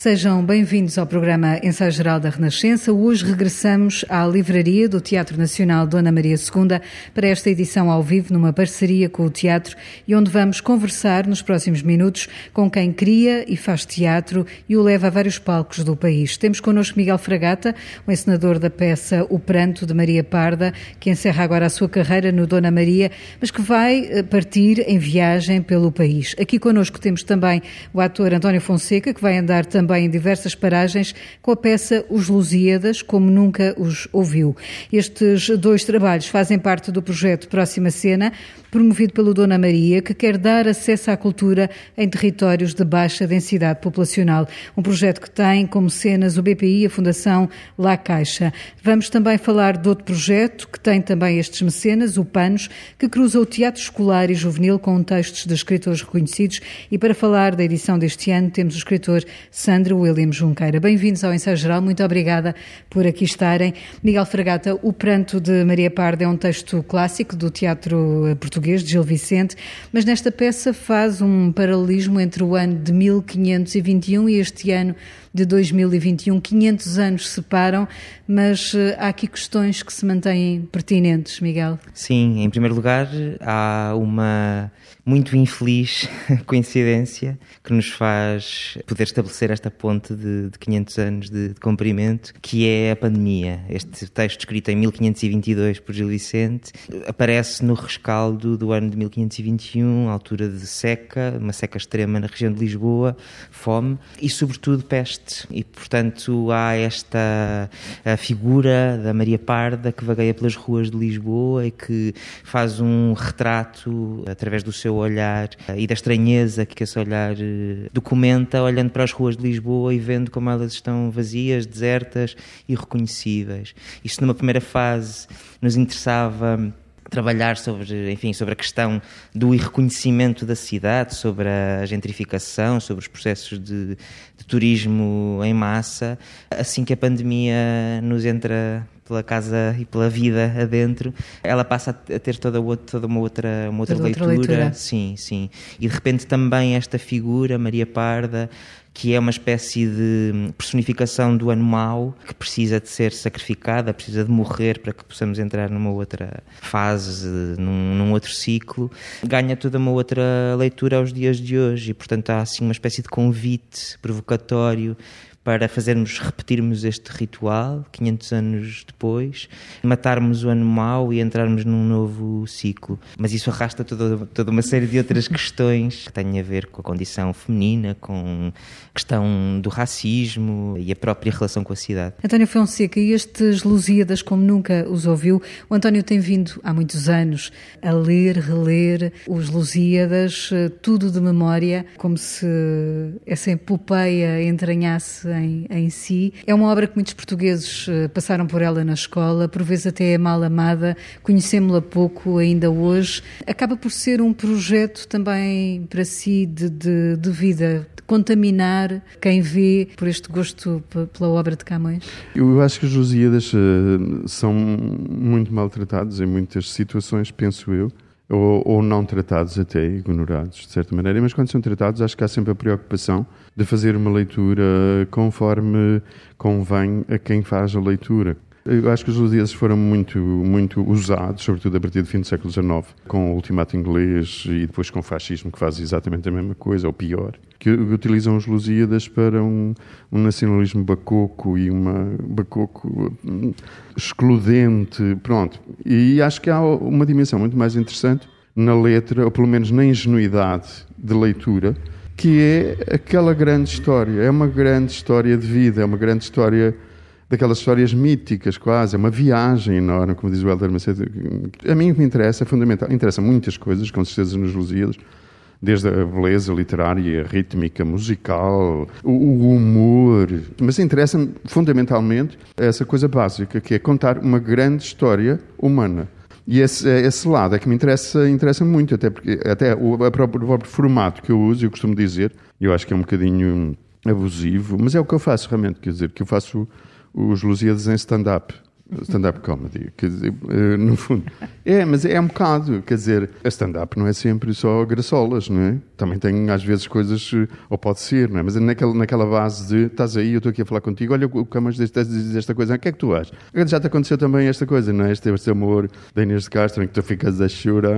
Sejam bem-vindos ao programa Ensaio Geral da Renascença. Hoje regressamos à livraria do Teatro Nacional Dona Maria II para esta edição ao vivo, numa parceria com o teatro e onde vamos conversar nos próximos minutos com quem cria e faz teatro e o leva a vários palcos do país. Temos connosco Miguel Fragata, o encenador da peça O Pranto de Maria Parda, que encerra agora a sua carreira no Dona Maria, mas que vai eh, partir em viagem pelo país. Aqui connosco temos também o ator António Fonseca, que vai andar também também em diversas paragens com a peça Os Lusíadas, como nunca os ouviu. Estes dois trabalhos fazem parte do projeto Próxima Cena, promovido pelo Dona Maria, que quer dar acesso à cultura em territórios de baixa densidade populacional. Um projeto que tem como cenas o BPI e a Fundação La Caixa. Vamos também falar de outro projeto que tem também estes mecenas, o PANOS, que cruza o teatro escolar e juvenil com textos de escritores reconhecidos. E para falar da edição deste ano, temos o escritor Sandro Sandro William Junqueira. Bem-vindos ao Ensaio Geral, muito obrigada por aqui estarem. Miguel Fragata, O Pranto de Maria Parda é um texto clássico do teatro português de Gil Vicente, mas nesta peça faz um paralelismo entre o ano de 1521 e este ano de 2021. 500 anos separam, mas eh, há aqui questões que se mantêm pertinentes, Miguel. Sim, em primeiro lugar, há uma muito infeliz coincidência que nos faz poder estabelecer esta ponte de, de 500 anos de, de, comprimento, que é a pandemia. Este texto escrito em 1522 por Gil Vicente aparece no rescaldo do ano de 1521, altura de seca, uma seca extrema na região de Lisboa, fome e, sobretudo, peste. E, portanto, há esta figura da Maria Parda que vagueia pelas ruas de Lisboa e que faz um retrato através do seu olhar e da estranheza que esse olhar eh, documenta, olhando para as ruas de Lisboa e vendo como elas estão vazias, desertas e reconhecíveis. Isto numa primeira fase nos interessava trabalhar sobre, enfim, sobre a questão do irreconhecimento da cidade, sobre a gentrificação, sobre os processos de, de turismo em massa, assim que a pandemia nos entra pela casa e pela vida adentro, ela passa a ter toda, toda uma outra, uma outra, leitura. outra leitura. Sim, sim. E de repente também esta figura, Maria Parda, que é uma espécie de personificação do ano mau, que precisa de ser sacrificada, precisa de morrer para que possamos entrar numa outra fase, num, num outro ciclo, ganha toda uma outra leitura aos dias de hoje e, portanto, há assim uma espécie de convite provocatório para fazermos, repetirmos este ritual 500 anos depois, matarmos o ano mau e entrarmos num novo ciclo. Mas isso arrasta toda, toda uma série de outras questões que têm a ver com a condição feminina, com a questão do racismo e a própria relação com a cidade. António Fonseca, e estes Lusíadas, como nunca os ouviu, o António tem vindo há muitos anos a ler, reler os Lusíadas, eh, tudo de memória, como se essa epopeia entranhasse em, em si. É uma obra que muitos portugueses eh, passaram por ela na escola, por vezes até é mal amada, conhecemos-la pouco ainda hoje. Acaba por ser um projeto também para si de, de, de vida, de contaminar quem vê por este gosto pela obra de Camões? Eu acho que os Lusíadas uh, são muito maltratados em muitas situações, penso eu ou, ou, não tratados até, ignorados de certa maneira, mas quando são tratados acho que há sempre a preocupação de fazer uma leitura conforme convém a quem faz a leitura. Eu acho que os lusíadas foram muito, muito usados, sobretudo a partir do fim do século XIX, com o ultimato inglês e depois com o fascismo, que faz exatamente a mesma coisa, ou pior, que utilizam os Lusíadas para um, um nacionalismo bacoco e uma bacoco hum, excludente, pronto. E acho que há uma dimensão muito mais interessante na letra, ou pelo menos na ingenuidade de leitura, que é aquela grande história. É uma grande história de vida, é uma grande história daquelas histórias míticas quase, é uma viagem enorme, como diz o Helder Macedo. A mim o que me interessa é fundamental, interessa muitas coisas, com certeza nos Lusíadas, desde a beleza literária, rítmica, musical, o, humor, mas interessa-me fundamentalmente essa coisa básica, que é contar uma grande história humana. E esse, esse lado é que me interessa, interessa muito, até porque até o, próprio, o próprio formato que eu uso, eu costumo dizer, eu acho que é um bocadinho abusivo, mas é o que eu faço realmente, quer dizer, que eu faço os Lusíadas em stand-up. stand-up comedy. Quer dizer, eh, no fundo. É, mas é um bocado. Quer dizer, a stand-up não é sempre só graçolas, não é? Também tem às vezes coisas, eh, ou pode ser, não é? Mas é naquela, naquela base de estás aí, eu estou aqui a falar contigo, olha o Camas diz esta coisa, o que é que tu achas? Já te aconteceu também esta coisa, não é? Este, este amor da Inês de Castro em que tu ficas a chorar,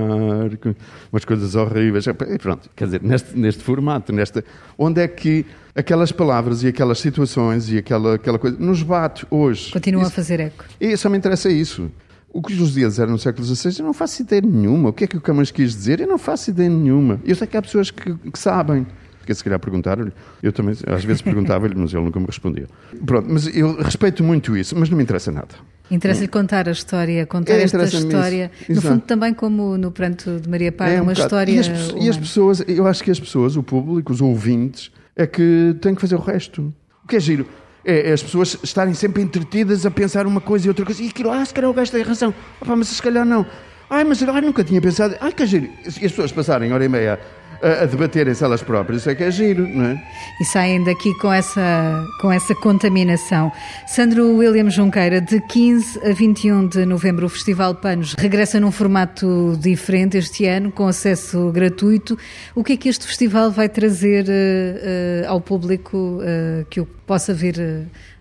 umas coisas horríveis. E pronto, quer dizer, neste, neste formato, nesta, onde é que aquelas palavras e aquelas situações e aquela, aquela coisa nos bate hoje. Continua isso, a fazer eco. E só me interessa isso. O que os dias eram no século XVI, eu não faço ideia nenhuma. O que é que o Camões quis dizer? Eu não faço ideia nenhuma. Eu sei que há pessoas que, que sabem. Porque se calhar perguntaram-lhe, eu também às vezes perguntava-lhe, mas ele nunca me respondia. Pronto, mas eu respeito muito isso, mas não me interessa nada. Interessa-lhe contar a história, contar é, esta história. No fundo, também como no Pranto de Maria Paz, é um uma bocado. história. E as, e as, pessoas, eu acho que as pessoas, o público, os ouvintes, é que têm que fazer o resto. O que é giro? É, é, as pessoas estarem sempre entretidas a pensar uma coisa e outra coisa. E aquilo, ah, se calhar o gajo tem razão. Opa, mas se calhar não. Ai, mas ai, nunca tinha pensado. Ai, que giro. E as pessoas passarem hora e meia a, a debaterem-se elas próprias, isso é que é giro, não é? E saem daqui com essa, com essa contaminação. Sandro William Junqueira, de 15 a 21 de novembro, o Festival Panos regressa num formato diferente este ano, com acesso gratuito. O que é que este festival vai trazer uh, uh, ao público uh, que o possa vir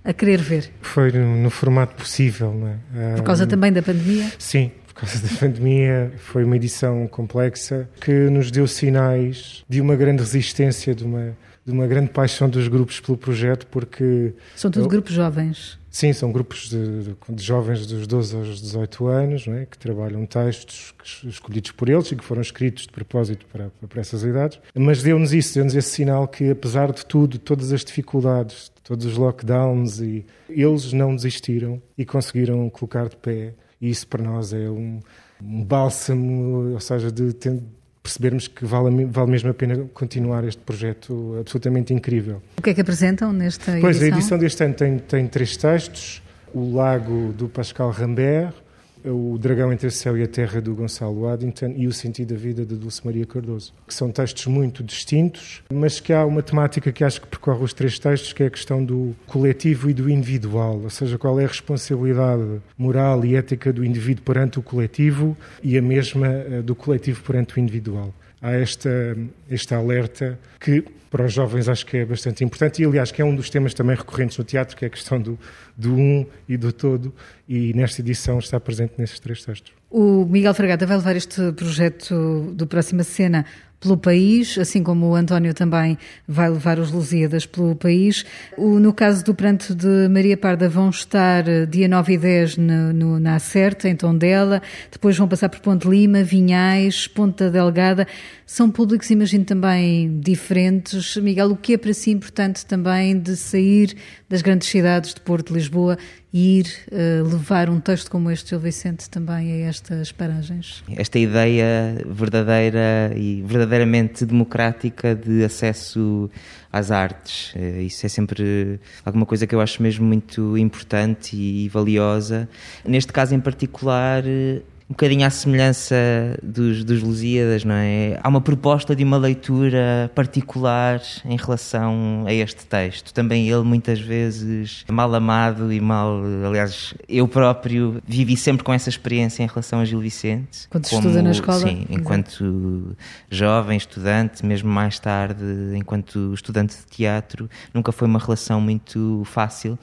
a querer ver? Foi no, no formato possível, não é? Por causa também da pandemia? Sim, por causa da pandemia, foi uma edição complexa que nos deu sinais de uma grande resistência, de uma, de uma grande paixão dos grupos pelo projeto, porque. São todos grupos jovens? Sim, são grupos de, de, jovens dos 12 aos 18 anos, é? que trabalham textos escolhidos por eles e que foram escritos de propósito para, para essas idades. Mas deu-nos isso, deu-nos esse sinal que, apesar de tudo, todas as dificuldades, todos os lockdowns, e eles não desistiram e conseguiram colocar de pé e isso para nós é um, um bálsamo, ou seja, de percebermos que vale, vale mesmo a pena continuar este projeto absolutamente incrível. O que é que apresentam nesta edição? Pois, a edição deste ano tem, tem três textos. O Lago, do Pascal Rambert, o Dragão entre o Céu e a Terra, do Gonçalo Waddington, e O Sentido da Vida, de Dulce Maria Cardoso, que são textos muito distintos, mas que há uma temática que acho que percorre os três textos, que é a questão do coletivo e do individual, ou seja, qual é a responsabilidade moral e ética do indivíduo perante o coletivo e a mesma eh, do coletivo perante o individual. Há esta, este alerta que para os jovens acho que é bastante importante e aliás que é um dos temas também recorrentes no teatro que é a questão do, do um e do todo e nesta edição está presente nesses três textos. O Miguel Fragata vai levar este projeto do Próxima Cena pelo país, assim como o António também vai levar os Lusíadas pelo país. O, no caso do Pranto de Maria Parda, vão estar eh, dia 9 e 10 no, no, na Acerta, em Tondela, depois vão passar por Ponte Lima, Vinhais, Ponta Delgada. São públicos, imagino, também diferentes. Miguel, o que é para si importante também de sair das grandes cidades de Porto, Lisboa e ir uh, levar um texto como este, Gil Vicente, também a estas paragens? Esta ideia verdadeira e verdadeiramente democrática de acesso às artes. Uh, isso é sempre alguma coisa que eu acho mesmo muito importante e valiosa. Neste caso em particular, um bocadinho à semelhança dos, dos Lusíadas, não é? Há uma proposta de uma leitura particular em relação a este texto. Também ele, muitas vezes, mal amado e mal. Aliás, eu próprio vivi sempre com essa experiência em relação a Gil Vicente. Quando como, estuda na escola? Sim, enquanto Exato. jovem, estudante, mesmo mais tarde, enquanto estudante de teatro, nunca foi uma relação muito fácil,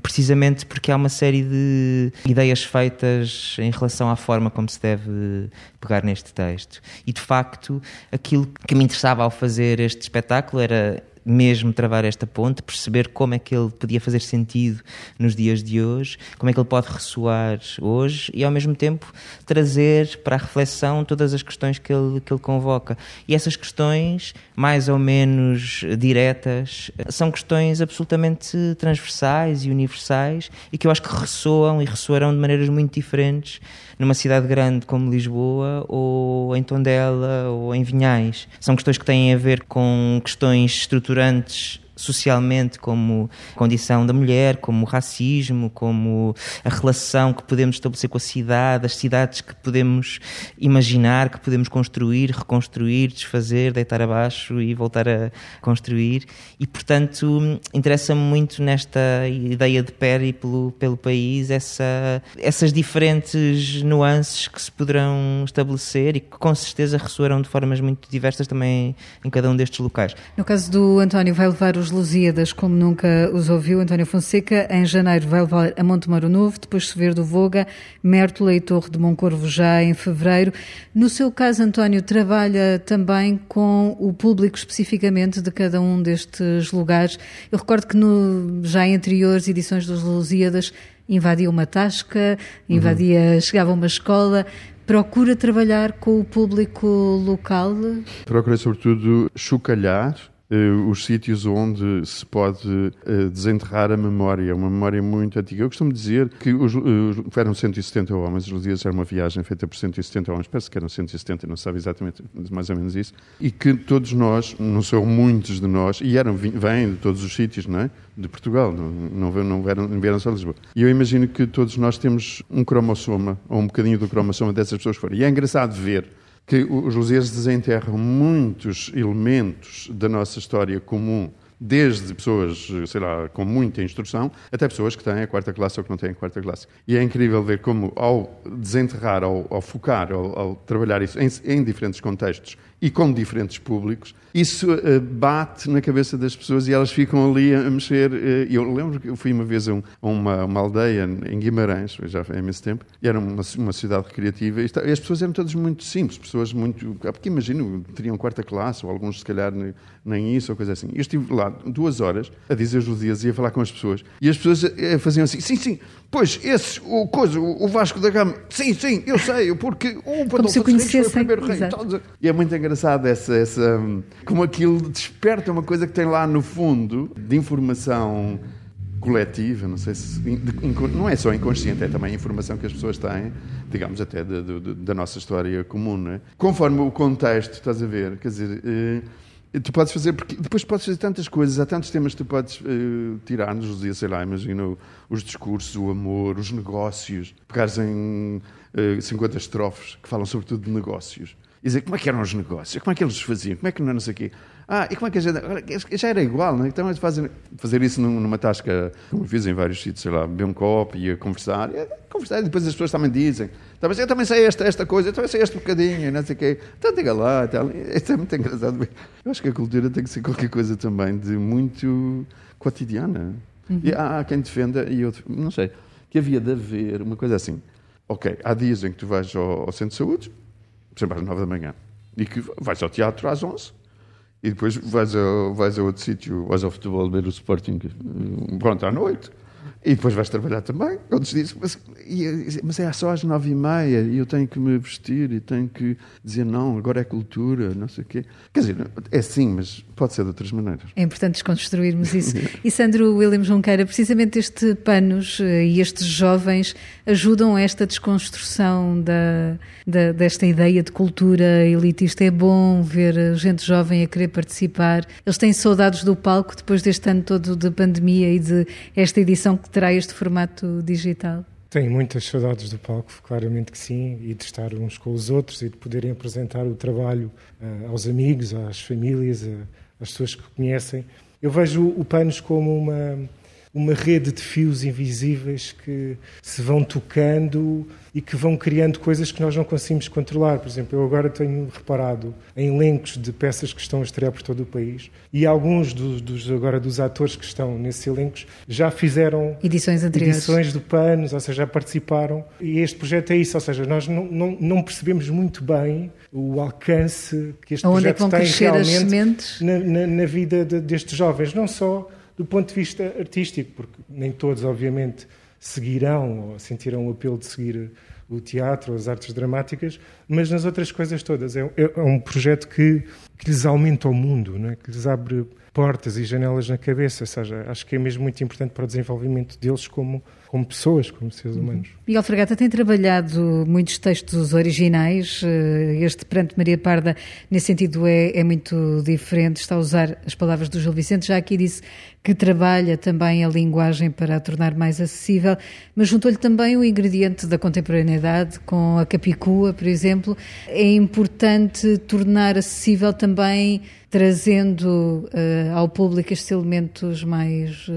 precisamente porque há uma série de ideias feitas em relação à forma forma como se deve pegar neste texto. E de facto, aquilo que me interessava ao fazer este espetáculo era mesmo travar esta ponte, perceber como é que ele podia fazer sentido nos dias de hoje, como é que ele pode ressoar hoje e ao mesmo tempo trazer para a reflexão todas as questões que ele, que ele convoca. E essas questões, mais ou menos diretas, são questões absolutamente transversais e universais e que eu acho que ressoam e ressoarão de maneiras muito diferentes numa cidade grande como Lisboa ou em Tondela ou em Vinhais. São questões que têm a ver com questões estruturantes socialmente, como condição da mulher, como o racismo, como a relação que podemos estabelecer com a cidade, as cidades que podemos imaginar, que podemos construir, reconstruir, desfazer, deitar abaixo e voltar a construir. E, portanto, interessa-me muito nesta ideia de périplo pelo país essa, essas diferentes nuances que se poderão estabelecer e que com certeza ressoarão de formas muito diversas também em cada um destes locais. No caso do António, vai levar os Lusíadas como nunca os ouviu, António Fonseca. Em janeiro vai levar a Monte Moro Novo, depois Sever do Voga, Mértola e Torre de Moncorvo já em fevereiro. No seu caso, António, trabalha também com o público especificamente de cada um destes lugares. Eu recordo que no, já em anteriores edições dos Lusíadas invadia uma tasca, invadia, uhum. chegava a uma escola. Procura trabalhar com o público local? Procura, sobretudo, chocalhar os sítios onde se pode uh, desenterrar a memória, uma memória muito antiga. Eu costumo dizer que os, uh, eram 170 homens, os dias era uma viagem feita por 170 homens, parece que eram 170, não sabe exatamente, mais ou menos isso, e que todos nós, não são muitos de nós, e eram, vêm de todos os sítios, não é? De Portugal, não, não, não, vieram, não vieram só de Lisboa. E eu imagino que todos nós temos um cromossoma, ou um bocadinho do cromossoma dessas pessoas fora. E é engraçado ver que os Lusíadas desenterram muitos elementos da nossa história comum, desde pessoas, sei lá, com muita instrução, até pessoas que têm a quarta classe ou que não têm a quarta classe. E é incrível ver como, ao desenterrar, ao, ao focar, ao, ao, trabalhar isso em, em diferentes contextos e com diferentes públicos, isso uh, bate na cabeça das pessoas e elas ficam ali a mexer. Uh, eu lembro que eu fui uma vez a, um, a uma, uma, aldeia em Guimarães, já há imenso tempo, e era uma, uma cidade recreativa, e, e, as pessoas eram todas muito simples, pessoas muito. Ah, porque imagino, teriam quarta classe, ou alguns se calhar nem isso, ou coisa assim. Eu estive lá duas horas a dizer os dias e a falar com as pessoas, e as pessoas uh, faziam assim: sim, sim, pois, esse, o, coisa, o Vasco da Gama, sim, sim, eu sei, porque o Como se foi o primeiro rei. E é muito engraçado essa, essa como aquilo desperta uma coisa que tem lá no fundo de informação coletiva, não sei se não é só inconsciente, é também informação que as pessoas têm, digamos até da, da, da nossa história comum, é? Conforme o contexto, estás a ver, quer dizer, eh, tu podes fazer porque depois podes fazer tantas coisas, há tantos temas que tu podes uh, tirar nos dias, sei lá, imagina os discursos, o amor, os negócios, pegares em uh, 50 estrofes que falam sobretudo de negócios e dizer como é que eram os negócios, como é que eles faziam, como é que não, não sei o quê. Ah, e como é que a gente. Já era igual, não é? Então, fazer, fazer isso numa tasca, como eu fiz em vários sítios, sei lá, beber um copo e a conversar. E, conversar, e depois as pessoas também dizem: tá, eu também sei esta, esta coisa, eu também sei este bocadinho, não sei o quê. Então, diga lá. Tal. Isso é muito engraçado. Eu acho que a cultura tem que ser qualquer coisa também de muito cotidiana. Uhum. E há, há quem defenda, e eu não sei, que havia de haver uma coisa assim. Ok, há dias em que tu vais ao, ao centro de saúde exemplo, às nove da manhã, e que vais ao teatro às onze, e depois vais a, vais a outro sítio, vais ao futebol ver o Sporting, eh, pronto, à noite, e depois vais trabalhar também. Outros dizem, mas, mas é só às nove e meia e eu tenho que me vestir e tenho que dizer não, agora é cultura, não sei o quê. Quer dizer, é sim, mas pode ser de outras maneiras. É importante desconstruirmos isso. e Sandro William Junqueira, precisamente este Panos eh, e estes jovens ajudam a esta desconstrução da, da, desta ideia de cultura elitista. É bom ver gente jovem a querer participar. Eles têm saudades do palco depois deste ano todo de pandemia e de esta edição que terá este formato digital? Tenho muitas saudades do palco, claramente que sim, e de estar uns com os outros e de poderem apresentar o trabalho uh, aos amigos, às famílias, uh, às pessoas que conhecem. Eu vejo o Panos como uma, uma rede de fios invisíveis que se vão tocando e que vão criando coisas que nós não conseguimos controlar. Por exemplo, eu agora tenho reparado em elencos de peças que estão a estrear por todo o país e alguns dos, dos agora dos atores que estão nesses elencos já fizeram edições anteriores, edições do Panos, ou seja, já participaram. E este projeto é isso, ou seja, nós não, não, não percebemos muito bem o alcance que este Onde projeto é tem realmente na, na, na, vida de, destes jovens, não só do ponto de vista artístico, porque nem todos, obviamente, seguirão ou sentirão o apelo de seguir o teatro, as artes dramáticas, mas nas outras coisas todas. É, é, é um projeto que, que lhes aumenta o mundo, não é? que lhes abre portas e janelas na cabeça, ou seja, acho que é mesmo muito importante para o desenvolvimento deles como, como pessoas, como seres humanos. Miguel Fragata tem trabalhado muitos textos originais, eh, este Perante Maria Parda, nesse sentido, é, é muito diferente, está a usar as palavras do Gil Vicente, já aqui disse que trabalha também a linguagem para a tornar mais acessível, mas juntou-lhe também o ingrediente da contemporaneidade, com a Capicua, por exemplo. É importante tornar acessível também trazendo uh, ao público estes elementos mais uh,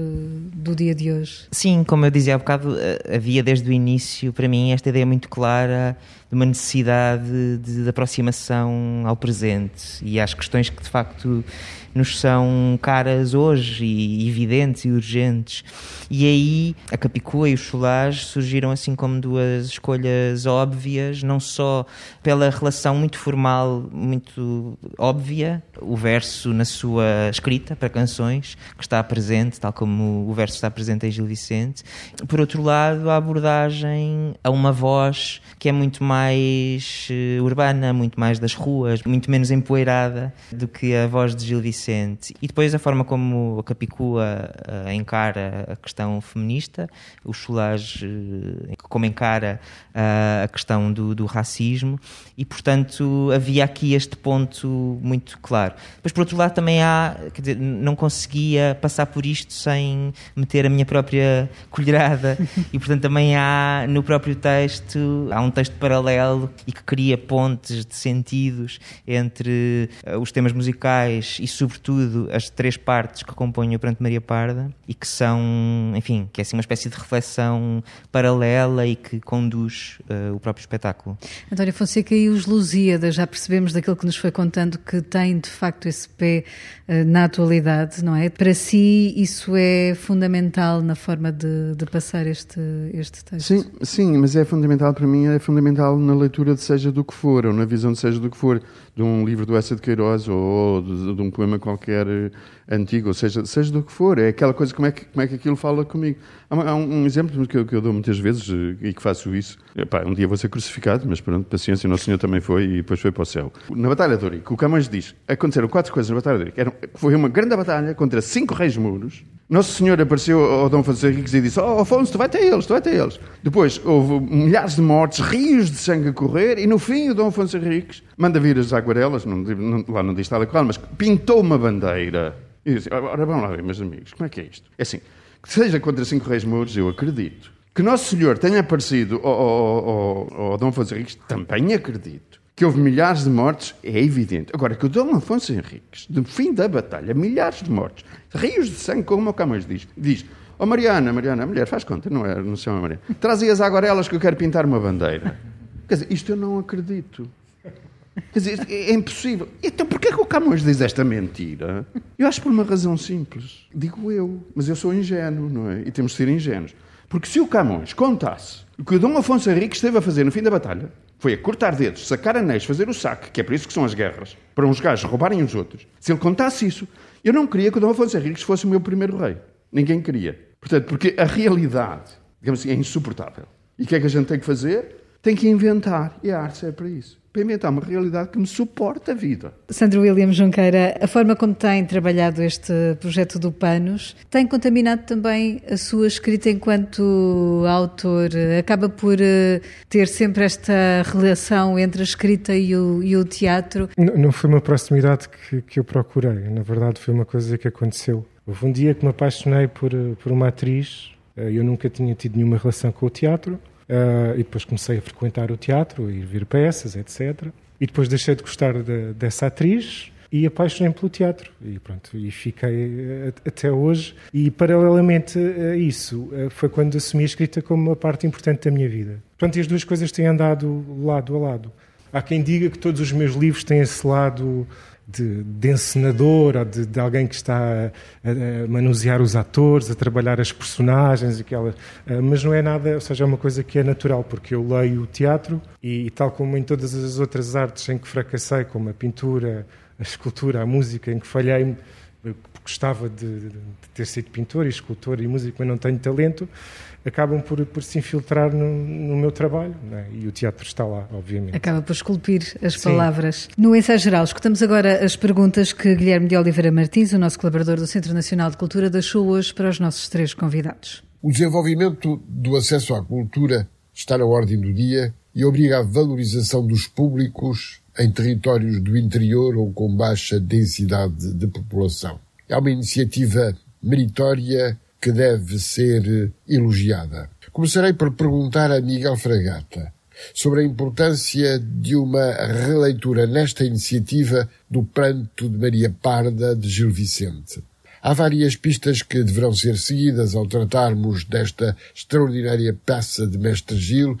do dia de hoje? Sim, como eu dizia há bocado, uh, havia desde o início, para mim, esta ideia muito clara de uma necessidade de, de aproximação ao presente e às questões que de facto nos são caras hoje e evidentes e urgentes. E aí a Capicua e o Cholage surgiram assim como duas escolhas óbvias, não só pela relação muito formal, muito óbvia, o verso na sua escrita para canções, que está presente, tal como o verso está presente em Gil Vicente. Por outro lado, a abordagem a uma voz que é muito mais uh, urbana, muito mais das ruas, muito menos empoeirada do que a voz de Gil Vicente. E depois a forma como a Capicua uh, encara a questão feminista, o Cholage uh, como encara a questão do, do, racismo, e portanto havia aqui este ponto muito claro. Depois, por outro lado, também há, quer dizer, não conseguia passar por isto sem meter a minha própria colherada, e portanto também há no próprio texto, há um texto paralelo e que cria pontes de sentidos entre os temas musicais e, sobretudo, as três partes que compõem o Pranto Maria Parda e que são, enfim, que é assim uma espécie de reflexão paralela e que conduz uh, o próprio espetáculo. António Fonseca e os Lusíadas, já percebemos daquilo que nos foi contando que tem de facto esse pé uh, na atualidade, não é? Para si, isso é fundamental na forma de, de passar este, este texto? Sim, sim, mas é fundamental para mim, é fundamental na leitura de seja do que for, ou na visão de seja do que for, de um livro do Essa de Queiroz ou de, de, um poema qualquer eh, antigo, ou seja, seja do que for. É aquela coisa, como é que, como é que aquilo fala comigo. Há, um, um, exemplo que eu, que eu, dou muitas vezes eh, e que faço isso. Epá, um dia vou ser crucificado, mas pronto, paciência, Nosso Senhor também foi e depois foi para o céu. Na Batalha de Ourique, o Camões diz, aconteceram quatro coisas na Batalha de Ourique. foi uma grande batalha contra cinco reis muros, nosso Senhor apareceu ao Dom Afonso Henriques e disse: Oh, Afonso, tu vai ter eles, tu vai ter eles. Depois houve milhares de mortes, rios de sangue a correr, e no fim o Dom Afonso Henriques manda vir as aguarelas, não, não, lá não diz tal qual, mas pintou uma bandeira. E disse: Ora, vamos lá ver, meus amigos, como é que é isto? É assim, que seja contra cinco reis muros, eu acredito. Que Nosso Senhor tenha aparecido ao, ao, ao, ao Dom Afonso Henriques, também acredito que houve milhares de mortes, é evidente. Agora, que o Dom Afonso Henriques, no fim da batalha, milhares de mortes, rios de sangue, como o Camões diz, diz Ó oh, Mariana, Mariana, mulher, faz conta, não é? Não se chama Mariana. Trazia as aguarelas que eu quero pintar uma bandeira. Quer dizer, isto eu não acredito. Quer dizer, é impossível. Então porquê é que o Camões diz esta mentira? Eu acho por uma razão simples. Digo eu, mas eu sou ingênuo, não é? E temos de ser ingênuos. Porque se o Camões contasse o que o Dom Afonso Henrique esteve a fazer no fim da batalha, foi a cortar dedos, sacar anéis, fazer o saque, que é por isso que são as guerras, para uns gajos roubarem os outros. Se ele contasse isso, eu não queria que o Dom Afonso Henriques fosse o meu primeiro rei. Ninguém queria. Portanto, porque a realidade, digamos assim, é insuportável. E o que é que a gente tem que fazer? Tem que inventar. E a arte serve para isso para inventar uma realidade que me suporta a vida. Sandro William Junqueira, a forma como tem trabalhado este projeto do Panos tem contaminado também a sua escrita enquanto autor? Acaba por eh, ter sempre esta relação entre a escrita e o, e o teatro? Não, não, foi uma proximidade que, que eu procurei, na verdade foi uma coisa que aconteceu. Houve um dia que me apaixonei por, eh, por uma atriz, eh, eu nunca tinha tido nenhuma relação com o teatro, Uh, e depois comecei a frequentar o teatro, ir ver peças, etc. E depois deixei de gostar de, dessa atriz e apaixonei-me pelo teatro. E pronto, e fiquei até hoje. E paralelamente a isso, ah, foi quando assumi a escrita como uma parte importante da minha vida. Portanto, as duas coisas têm andado lado a lado. Há quem diga que todos os meus livros têm esse lado de, de encenador ou de, de, alguém que está a, a, manusear os atores, a trabalhar as personagens, aquela, eh, mas não é nada, ou seja, é uma coisa que é natural, porque eu leio o teatro e, e, tal como em todas as outras artes em que fracassei, como a pintura, a escultura, a música, em que falhei, gostava de, de, ter sido pintor e escultor e músico, mas não tenho talento, acabam por, por se infiltrar no, no meu trabalho. É? E o teatro está lá, obviamente. Acaba por esculpir as Sim. palavras. No ensaio geral, escutamos agora as perguntas que Guilherme de Oliveira Martins, o nosso colaborador do Centro Nacional de Cultura, deixou hoje para os nossos três convidados. O desenvolvimento do acesso à cultura está na ordem do dia e obriga à valorização dos públicos em territórios do interior ou com baixa densidade de população. É uma iniciativa meritória que deve ser elogiada. Começarei por perguntar a Miguel Fragata sobre a importância de uma releitura nesta iniciativa do Pranto de Maria Parda de Gil Vicente. Há várias pistas que deverão ser seguidas ao tratarmos desta extraordinária peça de Mestre Gil,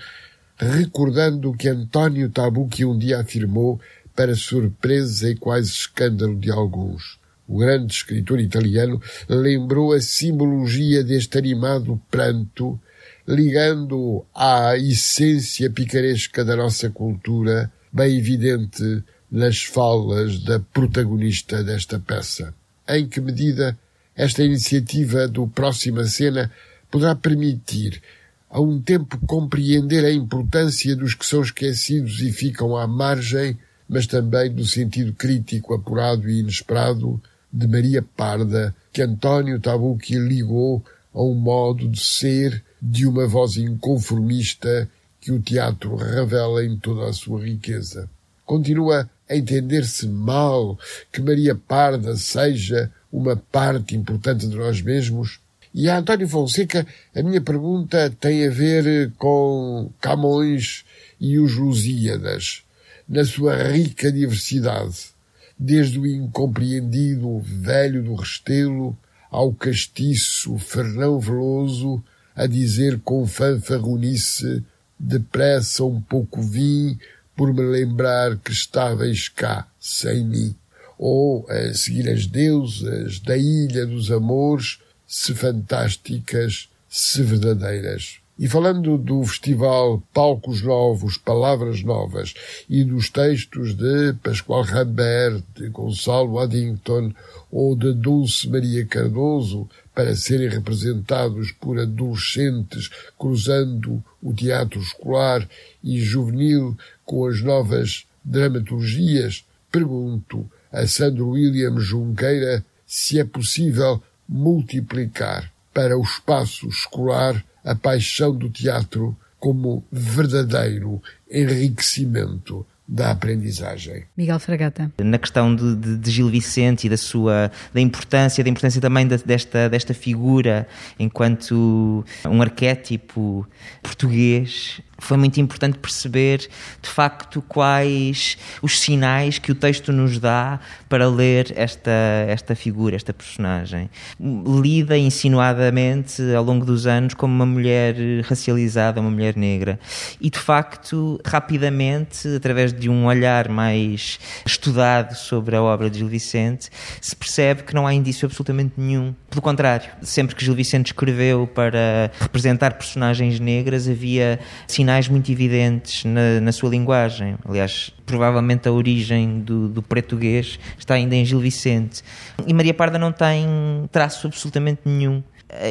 recordando o que António Tabucchi um dia afirmou para surpresa e quase escândalo de alguns. O grande escritor italiano lembrou a simbologia deste animado pranto, ligando à essência picaresca da nossa cultura, bem evidente nas falas da protagonista desta peça em que medida esta iniciativa do Próxima Cena poderá permitir a um tempo compreender a importância dos que são esquecidos e ficam à margem, mas também do sentido crítico, apurado e inesperado de Maria Parda, que António Tabucchi ligou a um modo de ser de uma voz inconformista que o teatro revela em toda a sua riqueza. Continua a entender-se mal que Maria Parda seja uma parte importante de nós mesmos? E a António Fonseca, a minha pergunta tem a ver com Camões e os Lusíadas, na sua rica diversidade, desde o incompreendido velho do Restelo ao castiço Fernão Veloso, a dizer com fanfarronice, depressa um pouco vim, por me lembrar que estavais cá sem mim, ou a seguir as deusas da Ilha dos Amores, se fantásticas, se verdadeiras. E falando do festival Palcos Novos, Palavras Novas e dos textos de Pascoal Rambert, de Gonçalo Addington ou de Dulce Maria Cardoso, para serem representados por adolescentes cruzando o teatro escolar e juvenil com as novas dramaturgias, pergunto a Sandro William Junqueira se é possível multiplicar para o espaço escolar a paixão do teatro como verdadeiro enriquecimento da aprendizagem. Miguel Fragata. Na questão de, de, de, Gil Vicente e da sua da importância, da importância também de, desta, desta figura enquanto um arquétipo português, foi muito importante perceber de facto quais os sinais que o texto nos dá para ler esta, esta figura, esta personagem. Lida insinuadamente ao longo dos anos como uma mulher racializada, uma mulher negra. E de facto, rapidamente, através de um olhar mais estudado sobre a obra de Gil Vicente, se percebe que não há indício absolutamente nenhum. Pelo contrário, sempre que Gil Vicente escreveu para representar personagens negras, havia sinais muito evidentes na, na sua linguagem. Aliás, provavelmente a origem do, do português está ainda em Gil Vicente. E Maria Parda não tem traço absolutamente nenhum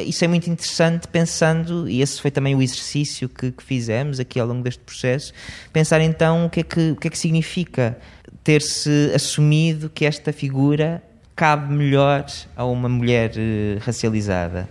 isso é muito interessante pensando, e esse foi também o exercício que, que, fizemos aqui ao longo deste processo, pensar então o que é que, o que, é que significa ter-se assumido que esta figura cabe melhor a uma mulher uh, racializada.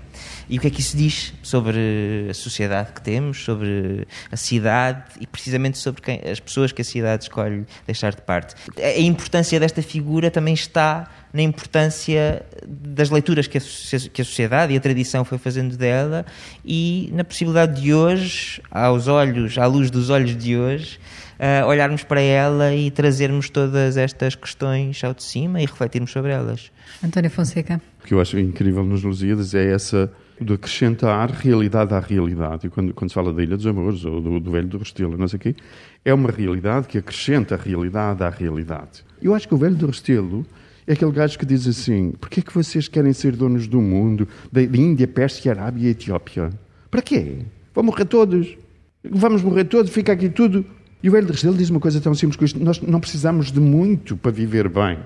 E o que é que isso diz sobre a sociedade que temos, sobre a cidade e precisamente sobre quem, as pessoas que a cidade escolhe deixar de parte? A importância desta figura também está na importância das leituras que a, que a sociedade e a tradição foi fazendo dela e na possibilidade de hoje, aos olhos, à luz dos olhos de hoje, uh, olharmos para ela e trazermos todas estas questões ao de cima e refletirmos sobre elas. António Fonseca. Que eu acho incrível nos Lusíadas é essa de acrescentar realidade à realidade. E quando, quando se fala da Ilha dos Amores ou do, do Velho do Restelo, não sei o quê, é uma realidade que acrescenta a realidade à realidade. Eu acho que o Velho do Restelo é aquele gajo que diz assim: porquê é que vocês querem ser donos do mundo, da Índia, Pérsia, Arábia e Etiópia? Para quê? Vão morrer todos. Vamos morrer todos, fica aqui tudo. E o Velho do Restelo diz uma coisa tão simples que nós não precisamos de muito para viver bem.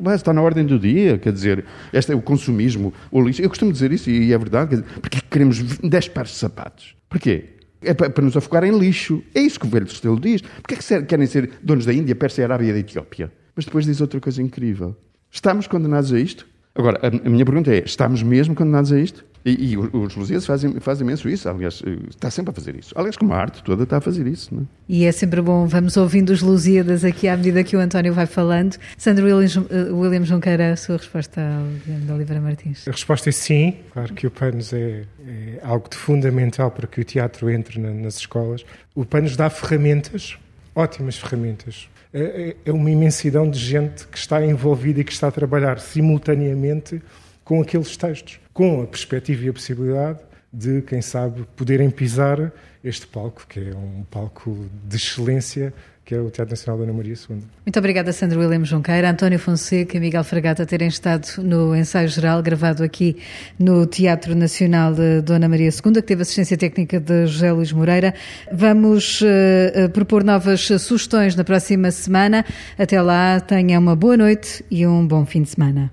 Mas está na ordem do dia, quer dizer, este é o consumismo, o lixo. Eu costumo dizer isso e é verdade. Dizer, porque queremos 10 pares de sapatos? Porquê? É para, para nos afogar em lixo. É isso que o velho Restelo diz. Porquê é que querem ser donos da Índia, Pérsia, Arábia e da Etiópia? Mas depois diz outra coisa incrível. Estamos condenados a isto? Agora, a, a minha pergunta é: estamos mesmo condenados a isto? E, e os Lusíadas fazem, fazem imenso isso, aliás, está sempre a fazer isso. Aliás, como a arte toda está a fazer isso. Não é? E é sempre bom, vamos ouvindo os Lusíadas aqui à medida que o António vai falando. Sandro Williams, uh, William Junqueira, a sua resposta ao Guilherme de Oliveira Martins? A resposta é sim, claro que o PANOS é, é algo de fundamental para que o teatro entre na, nas escolas. O PANOS dá ferramentas, ótimas ferramentas, é, é, é uma imensidão de gente que está envolvida e que está a trabalhar simultaneamente com aqueles textos, com a perspectiva e a possibilidade de, quem sabe, poderem pisar este palco, que é um palco de excelência que é o Teatro Nacional Dona Maria II. Muito obrigada, Sandro William Junqueira, António Fonseca e Miguel Fragata terem estado no ensaio geral gravado aqui no Teatro Nacional de Dona Maria II, que teve assistência técnica de José Luís Moreira. Vamos uh, propor novas sugestões na próxima semana. Até lá, tenha uma boa noite e um bom fim de semana.